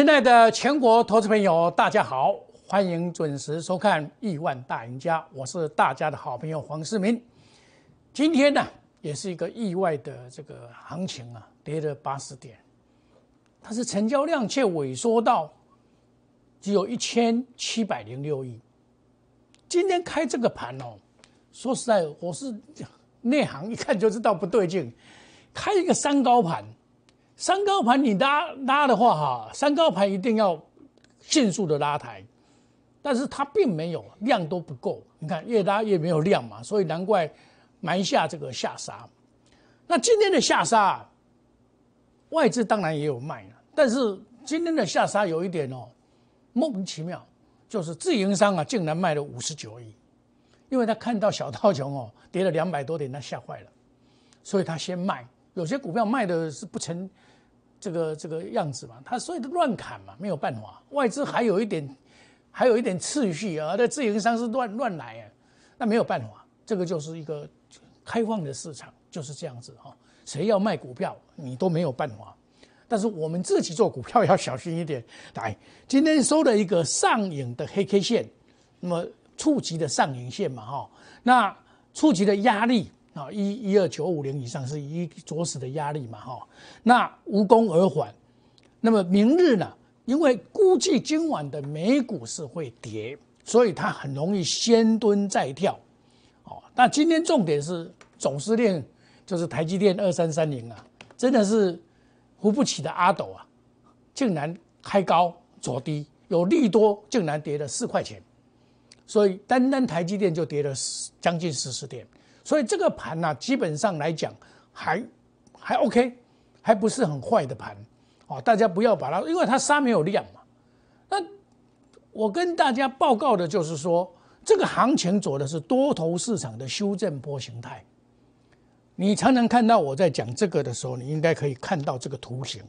亲爱的全国投资朋友，大家好，欢迎准时收看《亿万大赢家》，我是大家的好朋友黄世明。今天呢，也是一个意外的这个行情啊，跌了八十点，但是成交量却萎缩到只有一千七百零六亿。今天开这个盘哦，说实在，我是内行，一看就知道不对劲，开一个三高盘。三高盘你拉拉的话哈，三高盘一定要迅速的拉抬，但是它并没有量都不够，你看越拉越没有量嘛，所以难怪埋下这个下杀。那今天的下杀，外资当然也有卖了，但是今天的下杀有一点哦莫名其妙，就是自营商啊竟然卖了五十九亿，因为他看到小道琼哦跌了两百多点，他吓坏了，所以他先卖，有些股票卖的是不成。这个这个样子嘛，他所以乱砍嘛，没有办法。外资还有一点，还有一点次序啊，那自营商是乱乱来啊，那没有办法。这个就是一个开放的市场，就是这样子哈。谁要卖股票，你都没有办法。但是我们自己做股票要小心一点。来，今天收了一个上影的黑 K 线，那么触及的上影线嘛哈，那触及的压力。啊，一一二九五零以上是一着实的压力嘛，哈，那无功而返。那么明日呢？因为估计今晚的美股是会跌，所以它很容易先蹲再跳。哦，那今天重点是总司令就是台积电二三三零啊，真的是扶不起的阿斗啊，竟然开高走低，有利多竟然跌了四块钱，所以单单台积电就跌了将近四十点。所以这个盘呢，基本上来讲还还 OK，还不是很坏的盘哦。大家不要把它，因为它杀没有量嘛。那我跟大家报告的就是说，这个行情走的是多头市场的修正波形态。你常常看到我在讲这个的时候，你应该可以看到这个图形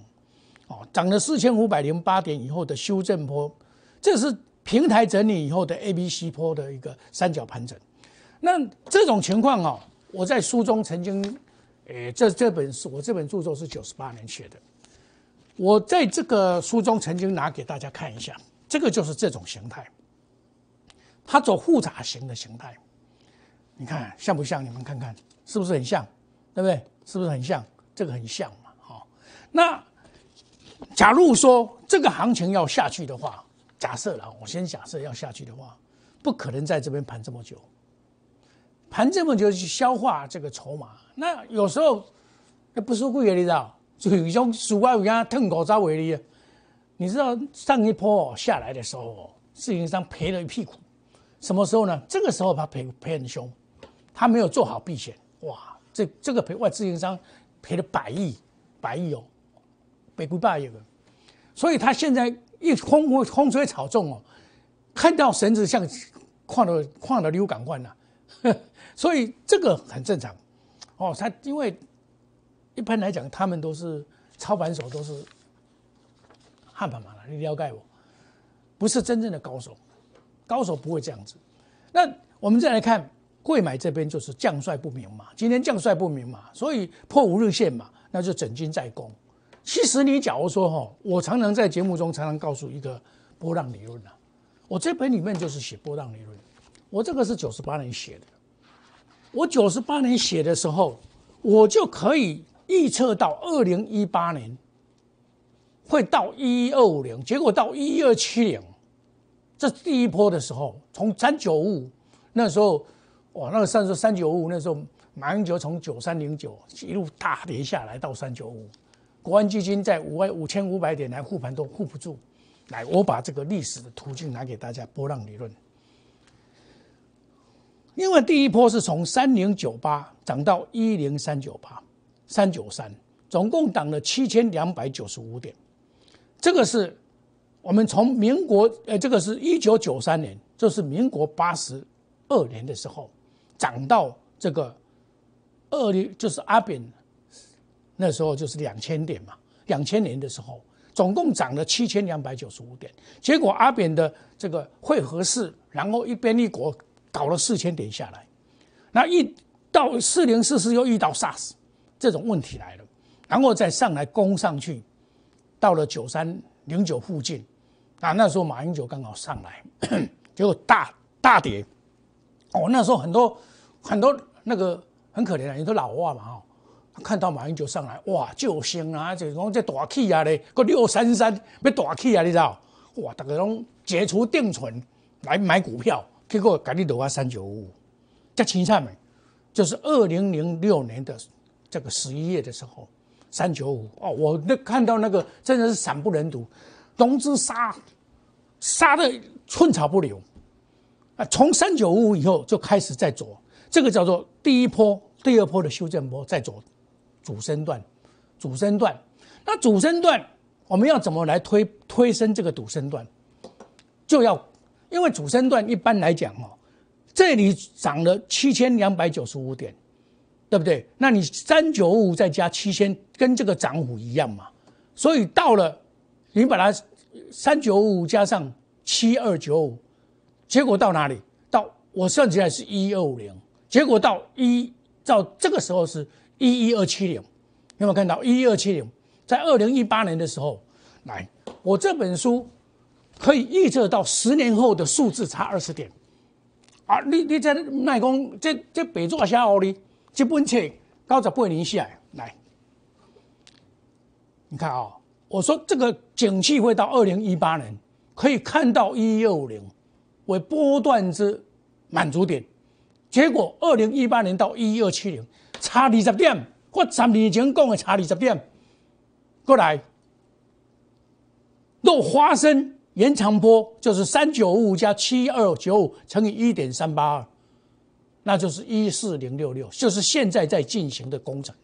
哦，涨了四千五百零八点以后的修正波，这是平台整理以后的 A、B、C 波的一个三角盘整。那这种情况哦，我在书中曾经，诶，这这本书我这本著作是九十八年写的，我在这个书中曾经拿给大家看一下，这个就是这种形态，它走复杂型的形态，你看像不像？你们看看是不是很像？对不对？是不是很像？这个很像嘛，好。那假如说这个行情要下去的话，假设了，我先假设要下去的话，不可能在这边盘这么久。盘这么久去消化这个筹码，那有时候那不是故意的，你知道？就有一种鼠啊，有人吞口渣为例，你知道上一波下来的时候，自营商赔了一屁股。什么时候呢？这个时候他赔赔很凶，他没有做好避险，哇，这这个赔外自营商赔了百亿，百亿哦，百不百亿个。所以他现在一风风吹草动哦，看到绳子像矿的矿的流感罐呐。所以这个很正常，哦，他因为一般来讲，他们都是操盘手，都是汉盘嘛，你了解我，不是真正的高手，高手不会这样子。那我们再来看贵买这边，就是将帅不明嘛，今天将帅不明嘛，所以破五日线嘛，那就整军在攻。其实你假如说哈，我常常在节目中常常告诉一个波浪理论啊，我这本里面就是写波浪理论。我这个是九十八年写的，我九十八年写的时候，我就可以预测到二零一八年会到一一二五零，结果到一一二七零，这第一波的时候，从三九五那时候，哇，那个三十三九五那时候，马英九从九三零九一路大跌下来到三九五，国安基金在五万五千五百点来护盘都护不住，来，我把这个历史的途径拿给大家，波浪理论。因为第一波是从三零九八涨到一零三九八，三九三，总共涨了七千两百九十五点。这个是我们从民国，呃，这个是一九九三年，就是民国八十二年的时候，涨到这个二零，就是阿扁那时候就是两千点嘛，两千年的时候，总共涨了七千两百九十五点。结果阿扁的这个会合式，然后一边一国。搞了四千点下来，那一到四零四四又遇到 SARS 这种问题来了，然后再上来攻上去，到了九三零九附近，啊，那时候马英九刚好上来，结果大大跌。哦，那时候很多很多那个很可怜的，你说老外嘛哈，看到马英九上来，哇，救星啊，就讲这大气啊嘞，个六三三要大气啊，你知道？哇，大家拢解除定存来买股票，结果赶紧落啊三九五五，这青菜没？就是二零零六年的这个十一月的时候，三九五哦，我那看到那个真的是惨不忍睹，融资杀杀的寸草不留啊！从三九五以后就开始在走，这个叫做第一波、第二波的修正波在走主升段，主升段。那主升段我们要怎么来推推升这个主升段？就要因为主升段一般来讲哦。这里涨了七千两百九十五点，对不对？那你三九五再加七千，跟这个涨幅一样嘛？所以到了你把它三九五加上七二九五，结果到哪里？到我算起来是一二五零，结果到一到这个时候是一一二七零，有没有看到一一二七零？在二零一八年的时候，来，我这本书可以预测到十年后的数字差二十点。啊，你你这奈讲这这白纸写哦哩，这本册九十八年写来，你看啊，我说这个景气会到二零一八年，可以看到一一二五零为波段之满足点，结果二零一八年到一一二七零差二十点，我十年前讲的差二十点，过来若发生。延长波就是三九五加七二九五乘以一点三八二，那就是一四零六六，就是现在在进行的工程。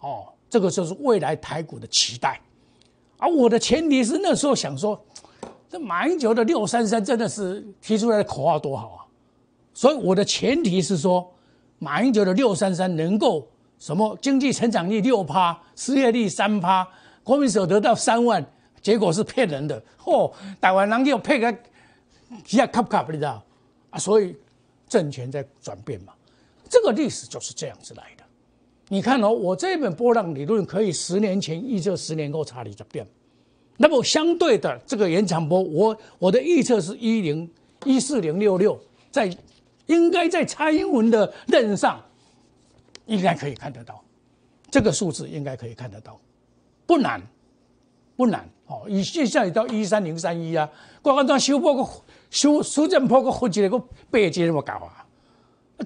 哦，这个就是未来台股的期待。而我的前提是那时候想说，这马英九的六三三真的是提出来的口号多好啊！所以我的前提是说，马英九的六三三能够什么经济成长率六趴，失业率三趴，国民所得到三万。结果是骗人的，嚯！台湾人又骗个一下卡不卡，你知道啊？所以政权在转变嘛，这个历史就是这样子来的。你看哦，我这本波浪理论可以十年前预测十年后差你怎变，那么相对的这个延长波，我我的预测是一零一四零六六，在应该在蔡英文的任上应该可以看得到，这个数字应该可以看得到，不难。不难哦，以现在也到一三零三一啊，我刚刚修破个修修正破个好几个背节那么搞啊，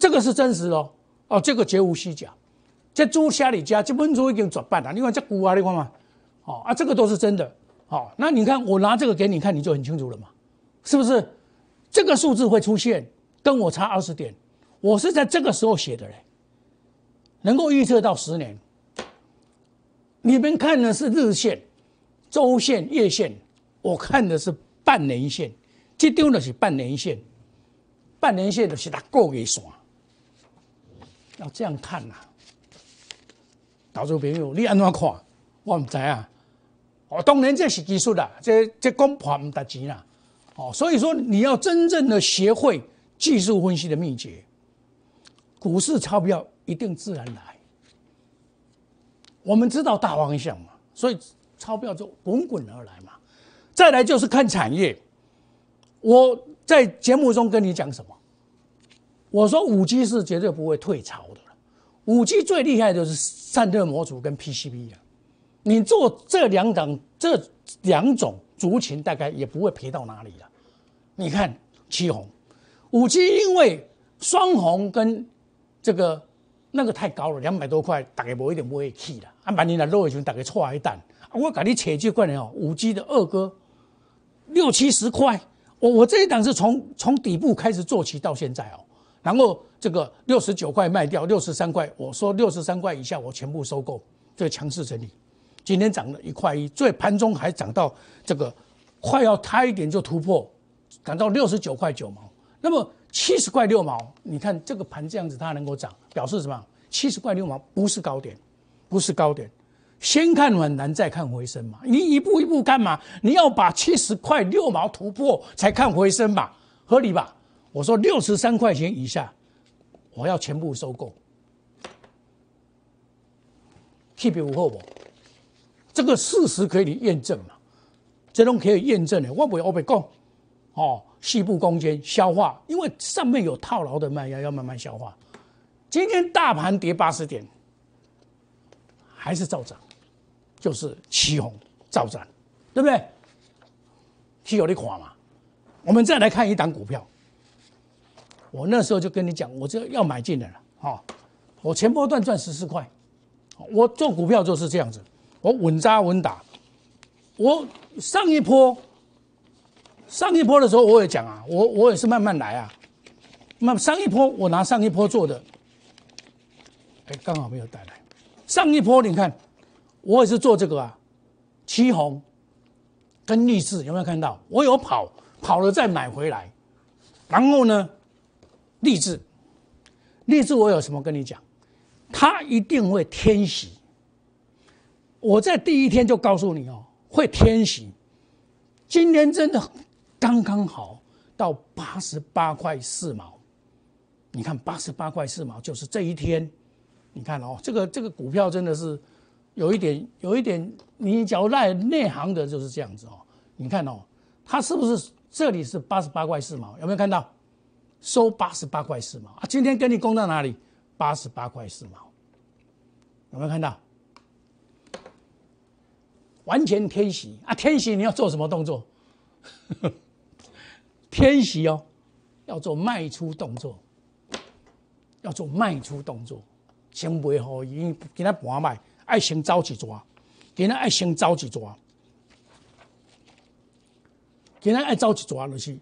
这个是真实哦，哦，这个绝无虚假。这猪虾里家这本书已经转半了，你看这股啊，你看嘛，哦啊，这个都是真的。哦，那你看我拿这个给你看，你就很清楚了嘛，是不是？这个数字会出现，跟我差二十点，我是在这个时候写的嘞，能够预测到十年。你们看的是日线。周线、月线，我看的是半年线，这张的是半年线，半年线的是它过给线，要这样看呐。投资朋友，你安怎看？我唔知啊。哦，当然这是技术啦，这这讲破唔值钱啦。哦，所以说你要真正的学会技术分析的秘诀，股市钞票一定自然来。我们知道大方向嘛，所以。钞票就滚滚而来嘛，再来就是看产业。我在节目中跟你讲什么？我说五 G 是绝对不会退潮的。五 G 最厉害的是散热模组跟 PCB 啊，你做这两档这两种族群，大概也不会赔到哪里了。你看七红，五 G 因为双红跟这个那个太高了，两百多块，大概不一点不会去了。啊，万年来落一群，大概错一单。我给你扯几块呢哦，五 G 的二哥六七十块，我我这一档是从从底部开始做起到现在哦，然后这个六十九块卖掉，六十三块，我说六十三块以下我全部收购，这个强势整理，今天涨了一块一，最盘中还涨到这个快要差一点就突破，涨到六十九块九毛，那么七十块六毛，你看这个盘这样子它能够涨，表示什么？七十块六毛不是高点，不是高点。先看暖男，再看回升嘛。你一步一步干嘛？你要把七十块六毛突破才看回升吧，合理吧？我说六十三块钱以下，我要全部收购。Keep 五后不？这个事实可以验证嘛？这种可以验证的。我不会我不讲，哦，细部攻坚消化，因为上面有套牢的卖压，要慢慢消化。今天大盘跌八十点，还是照涨，就是起红照展，对不对？是有点垮嘛。我们再来看一档股票，我那时候就跟你讲，我这要买进的了，哈。我前波段赚十四块，我做股票就是这样子，我稳扎稳打。我上一波，上一波的时候我也讲啊，我我也是慢慢来啊。那上一波我拿上一波做的，哎，刚好没有带来。上一波你看，我也是做这个啊，七红跟励志有没有看到？我有跑，跑了再买回来，然后呢，励志，励志我有什么跟你讲？它一定会天喜。我在第一天就告诉你哦，会天喜。今天真的刚刚好到八十八块四毛，你看八十八块四毛就是这一天。你看哦，这个这个股票真的是有一点有一点，你只要赖内行的就是这样子哦。你看哦，它是不是这里是八十八块四毛？有没有看到收八十八块四毛啊？今天跟你攻到哪里？八十八块四毛，有没有看到？完全天喜啊！天喜你要做什么动作？天喜哦，要做卖出动作，要做卖出动作，先袂好，因为今仔盘卖，爱先走一抓，今仔爱先走一抓，今仔爱走一抓就是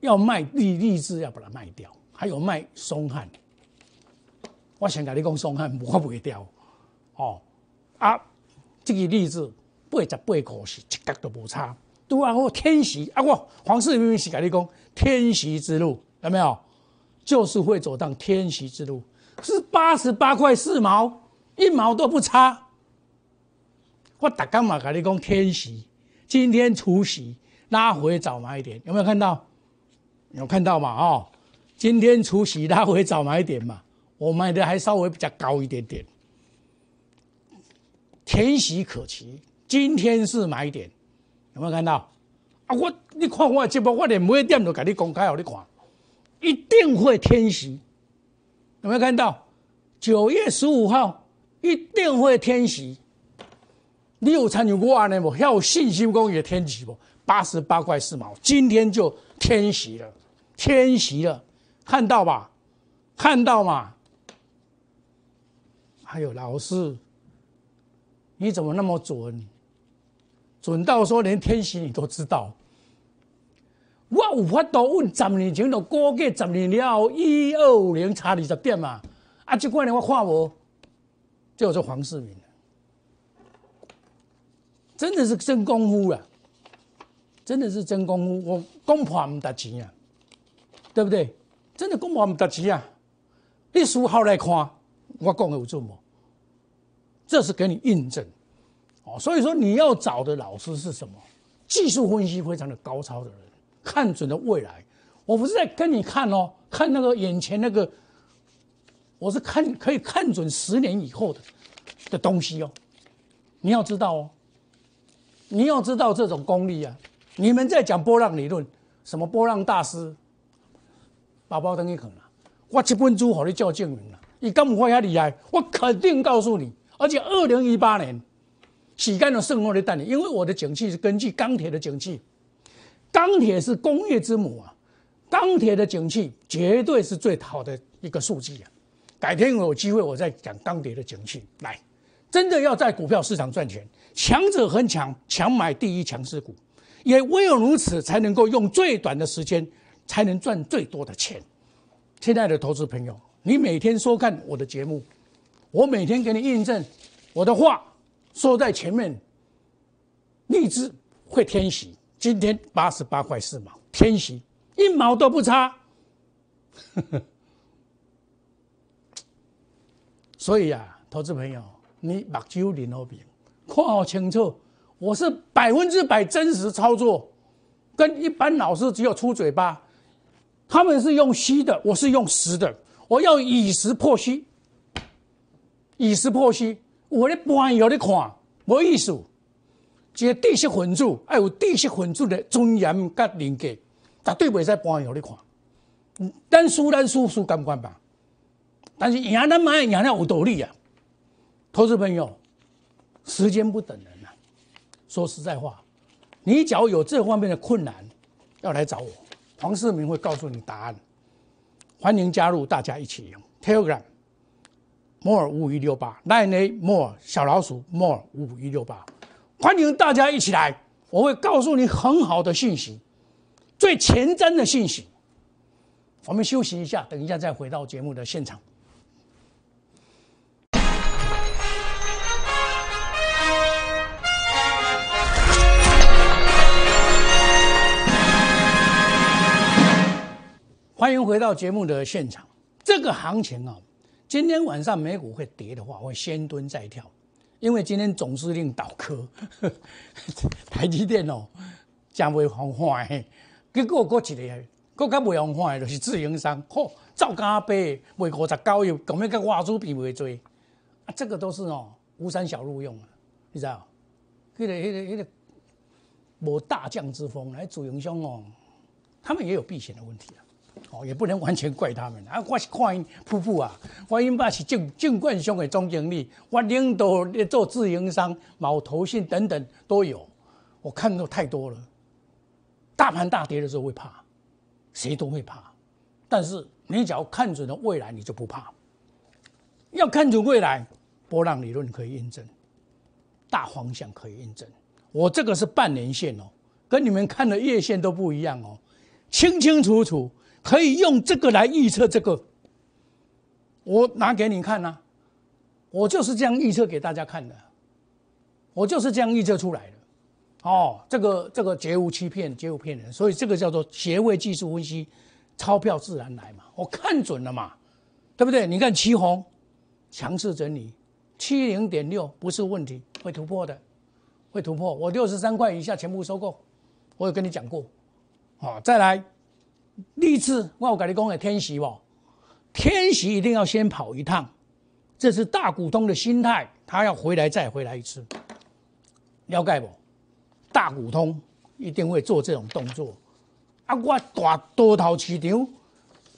要卖利利志，要把它卖掉。还有卖松汉，我先跟你讲，松汉我不会掉，哦啊，这个例子八十八块是一角都无差，都啊我天时啊我黄世明是跟你讲天时之路有没有？就是会走上天时之路，是八十八块四毛，一毛都不差。我大刚嘛跟你讲天时，今天除夕拉回早买一点，有没有看到？有看到嘛？哦。今天除夕拉回早买点嘛，我买的还稍微比较高一点点，天喜可期。今天是买点，有没有看到？啊，我你看我节目，我连每点都跟你公开，好你看，一定会天喜，有没有看到？九月十五号一定会天喜，你有参与过安尼不？要有信心讲也天喜不？八十八块四毛，今天就天喜了，天喜了。看到吧，看到嘛？还有老师，你怎么那么准？准到说连天喜你都知道。我有法度问十年前就估计十年了，一二五零差二十点嘛。啊，这关年我看无，就是黄世明真的是真功夫了，真的是真功夫。我公婆唔得钱啊，对不对？真的讲话唔得钱啊！你书好来看，我讲的有准无？这是给你印证哦。所以说你要找的老师是什么？技术分析非常的高超的人，看准了未来。我不是在跟你看哦，看那个眼前那个，我是看可以看准十年以后的的东西哦。你要知道哦，你要知道这种功力啊。你们在讲波浪理论，什么波浪大师？把包等于可能，我这本书和你叫证明了，你敢不会遐厉害？我肯定告诉你，而且二零一八年，时间的剩后的蛋，因为我的景气是根据钢铁的景气，钢铁是工业之母啊，钢铁的景气绝对是最好的一个数据啊。改天有机会我再讲钢铁的景气。来，真的要在股票市场赚钱，强者恒强，强买第一强势股，也唯有如此才能够用最短的时间。才能赚最多的钱，亲爱的投资朋友，你每天收看我的节目，我每天给你印证我的话说在前面，荔枝会天喜，今天八十八块四毛，天喜一毛都不差，呵 呵所以啊，投资朋友，你目睭灵好平，看好清楚，我是百分之百真实操作，跟一般老师只有出嘴巴。他们是用虚的，我是用实的。我要以实破虚，以实破虚。我的盘有的看，没意思。一个知识分子要有知识分子的尊严甲人格，绝对袂使搬互你看。咱输咱输输干干吧，但是赢咱买赢那有道理啊。投资朋友，时间不等人啊。说实在话，你只要有这方面的困难，要来找我，黄世明会告诉你答案。欢迎加入，大家一起用 Telegram more 五五一六八 nine a more 小老鼠 more 五五一六八，欢迎大家一起来，我会告诉你很好的信息，最前瞻的信息。我们休息一下，等一下再回到节目的现场。欢迎回到节目的现场。这个行情啊，今天晚上美股会跌的话，会先蹲再跳，因为今天总司令倒科，台积电哦，将会红坏，结果过一个。更加袂用看的，就是自营商，嚯，照加倍卖五十九亿，咁样跟外资比袂多，啊，这个都是哦，吴山小路用啊，你知道？迄个、迄个、迄个无大将之风，来主营商哦，他们也有避险的问题啊，哦，也不能完全怪他们啊。我是看瀑布啊，我因爸是证证券商的总经理，我领导做自营商、毛投信等等都有，我看到太多了。大盘大跌的时候会怕。谁都会怕，但是你只要看准了未来，你就不怕。要看准未来，波浪理论可以印证，大方向可以印证。我这个是半年线哦，跟你们看的月线都不一样哦，清清楚楚，可以用这个来预测这个。我拿给你看呐，我就是这样预测给大家看的，我就是这样预测出来的。哦，这个这个绝无欺骗，绝无骗人，所以这个叫做协位技术分析，钞票自然来嘛，我看准了嘛，对不对？你看旗红强势整理，七零点六不是问题，会突破的，会突破。我六十三块以下全部收购，我有跟你讲过。好，再来，励志，我有跟你讲的天喜不？天喜一定要先跑一趟，这是大股东的心态，他要回来再回来一次，了解不？大股东一定会做这种动作，啊！我大多头市场，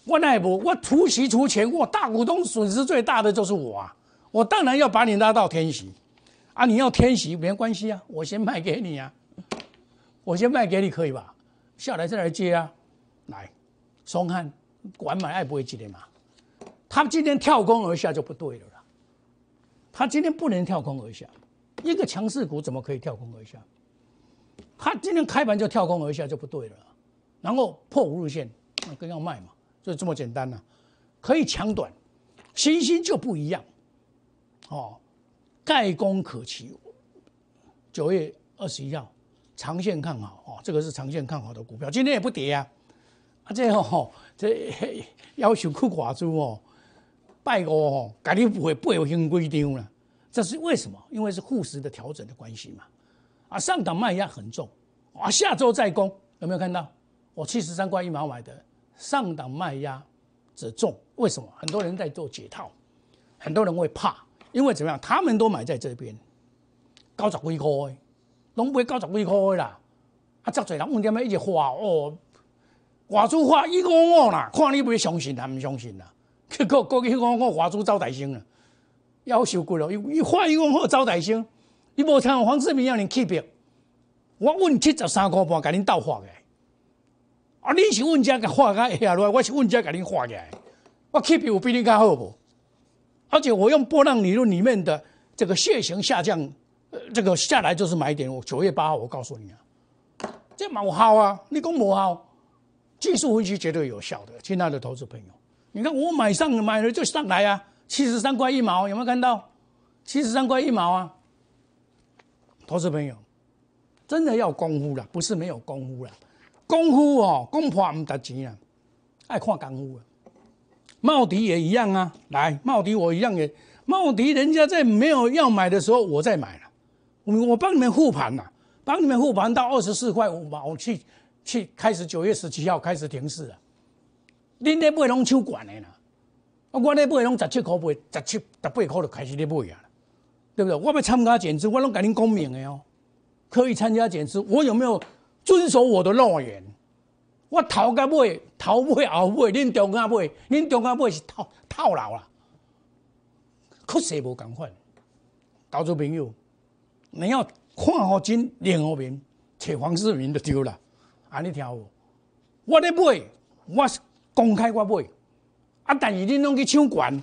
我那不我出席出钱，我大股东损失最大的就是我啊！我当然要把你拉到天席，啊！你要天席没关系啊，我先卖给你啊，我先卖给你可以吧？下来再来接啊！来，松汉管买爱不会记得嘛？他今天跳空而下就不对了啦，他今天不能跳空而下，一个强势股怎么可以跳空而下？他今天开盘就跳空而下就不对了，然后破五日线，那更要卖嘛，就这么简单呐，可以抢短，星星就不一样，哦，盖功可期，九月二十一号，长线看好哦，这个是长线看好的股票，今天也不跌啊，啊这哦，这要求去寡租哦，拜五哦，改你不会不会新规定了，这是为什么？因为是护食的调整的关系嘛。啊，上档卖压很重，啊，下周再攻，有没有看到？我七十三块一毛买的，上档卖压则重，为什么？很多人在做解套，很多人会怕，因为怎么样？他们都买在这边，高十几块，拢买高十几块啦。啊，这侪人问点么一直画哦，画出画一公五啦，看你不相信还唔相信啦？结果过去讲我画出招大星了，要求过了，一画一公五招大星。你无像黄世明要你 keep 我问七十三块半，甲恁倒画嘅。啊，你是问家甲画个下落，我是问家甲恁画嘅。我 keep 有比你较好不？而且我用波浪理论里面的这个血型下降，呃，这个下来就是买点。我九月八号我告诉你啊，这蛮好啊。你讲无好，技术分析绝对有效的，亲爱的投资朋友。你看我买上买了就上来啊，七十三块一毛，有没有看到？七十三块一毛啊。投资朋友，真的要功夫了，不是没有功夫了。功夫哦，功破唔值钱啊，爱看功夫啊。茂迪也一样啊，来，茂迪我一样也，茂迪人家在没有要买的时候，我再买了。我我帮你们护盘了，帮你们护盘到二十四块五毛，去去开始九月十七号开始停市了。恁咧买拢手管的啦，我咧买拢十七块买，十七十八块就开始咧买啊。对不对？我要参加减资，我拢甲恁讲明的哦。可以参加减资，我有没有遵守我的诺言？我头甲尾，头尾后尾，恁中间尾，恁中间尾是套套牢啦，确实无共款。投资朋友，你要看好真脸后面，找黄世明就对了。安尼听有？我咧买，我是公开我买，啊，但是恁拢去抢权，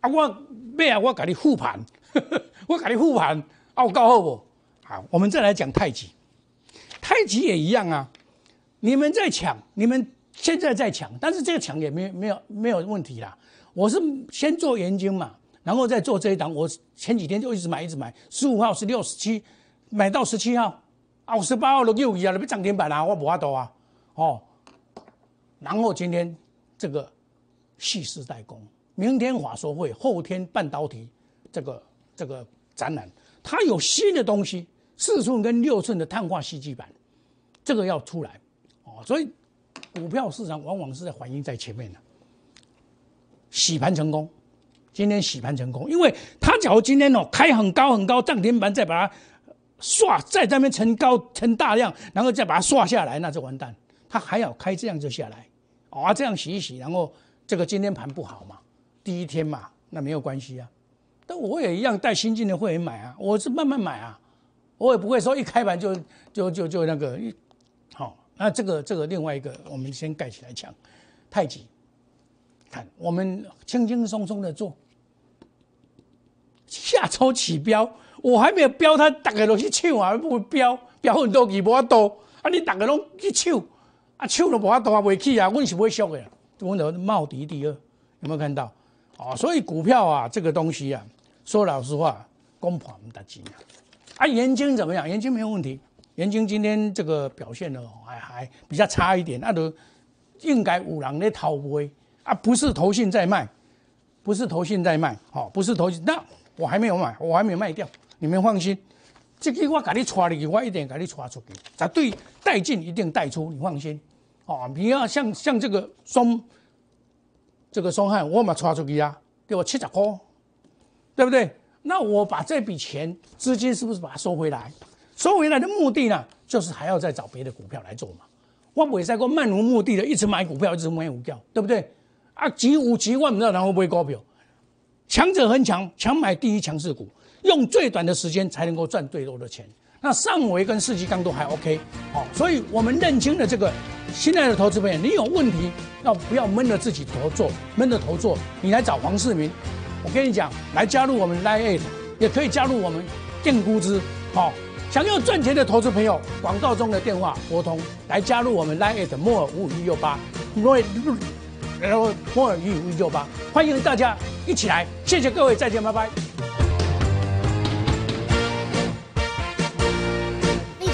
啊，我买啊，我甲你复盘，我甲你复盘，啊，有够好无？好，我们再来讲太极，太极也一样啊。你们在抢，你们现在在抢，但是这个抢也没没有没有问题啦。我是先做研究嘛，然后再做这一档。我前几天就一直买，一直买，十五号、十六、十七，买到十七号，啊，十八号都又一啊，都要涨停板啦，我无法度啊，哦。然后今天这个蓄势待攻，明天华硕会，后天半导体这个这个展览，它有新的东西，四寸跟六寸的碳化锡基板，这个要出来哦。所以股票市场往往是在反应在前面的，洗盘成功，今天洗盘成功，因为它假如今天哦开很高很高涨停板，再把它刷在这边成高成大量，然后再把它刷下来，那就完蛋。它还要开这样就下来。啊，这样洗一洗，然后这个今天盘不好嘛，第一天嘛，那没有关系啊。但我也一样带新进的会员买啊，我是慢慢买啊，我也不会说一开盘就就就就那个一，好，那这个这个另外一个，我们先盖起来讲，太极，看我们轻轻松松的做，下周起标，我还没有标，他大概都去抢啊，不标标很多几波多，啊，你大概拢去抢。啊，抢都无法度啊，未起啊，阮是会俗的，阮就茂迪第二，有没有看到？哦，所以股票啊，这个东西啊，说老实话，公盘唔得钱啊。啊，盐金怎么样？盐金没有问题，盐金今天这个表现呢，还还比较差一点。那都应该五郎的逃威啊，不是投信在卖，不是投信在卖，哦，不是投信，那我还没有买，我还没有卖掉，你们放心。这个我给你传入去，我一定给你传出去，绝对带进，一定带出，你放心。哦，你要像像这个松，这个松汉，我嘛传出去啊，给我七十块，对不对？那我把这笔钱资金是不是把它收回来？收回来的目的呢，就是还要再找别的股票来做嘛。我不会再过漫无目的的一直买股票，一直买股票，对不对？啊，急五急万不知道然后会高票，强者很强，强买第一强势股。用最短的时间才能够赚最多的钱。那上维跟世纪钢都还 OK，好，所以我们认清了这个。亲爱的投资朋友，你有问题要不要闷着自己头做，闷着头做？你来找黄世明，我跟你讲，来加入我们 Line，也可以加入我们电估值。好，想要赚钱的投资朋友，广告中的电话拨通，来加入我们 Line 摩尔五五一六八，摩尔然后摩尔一五一六八，欢迎大家一起来，谢谢各位，再见，拜拜。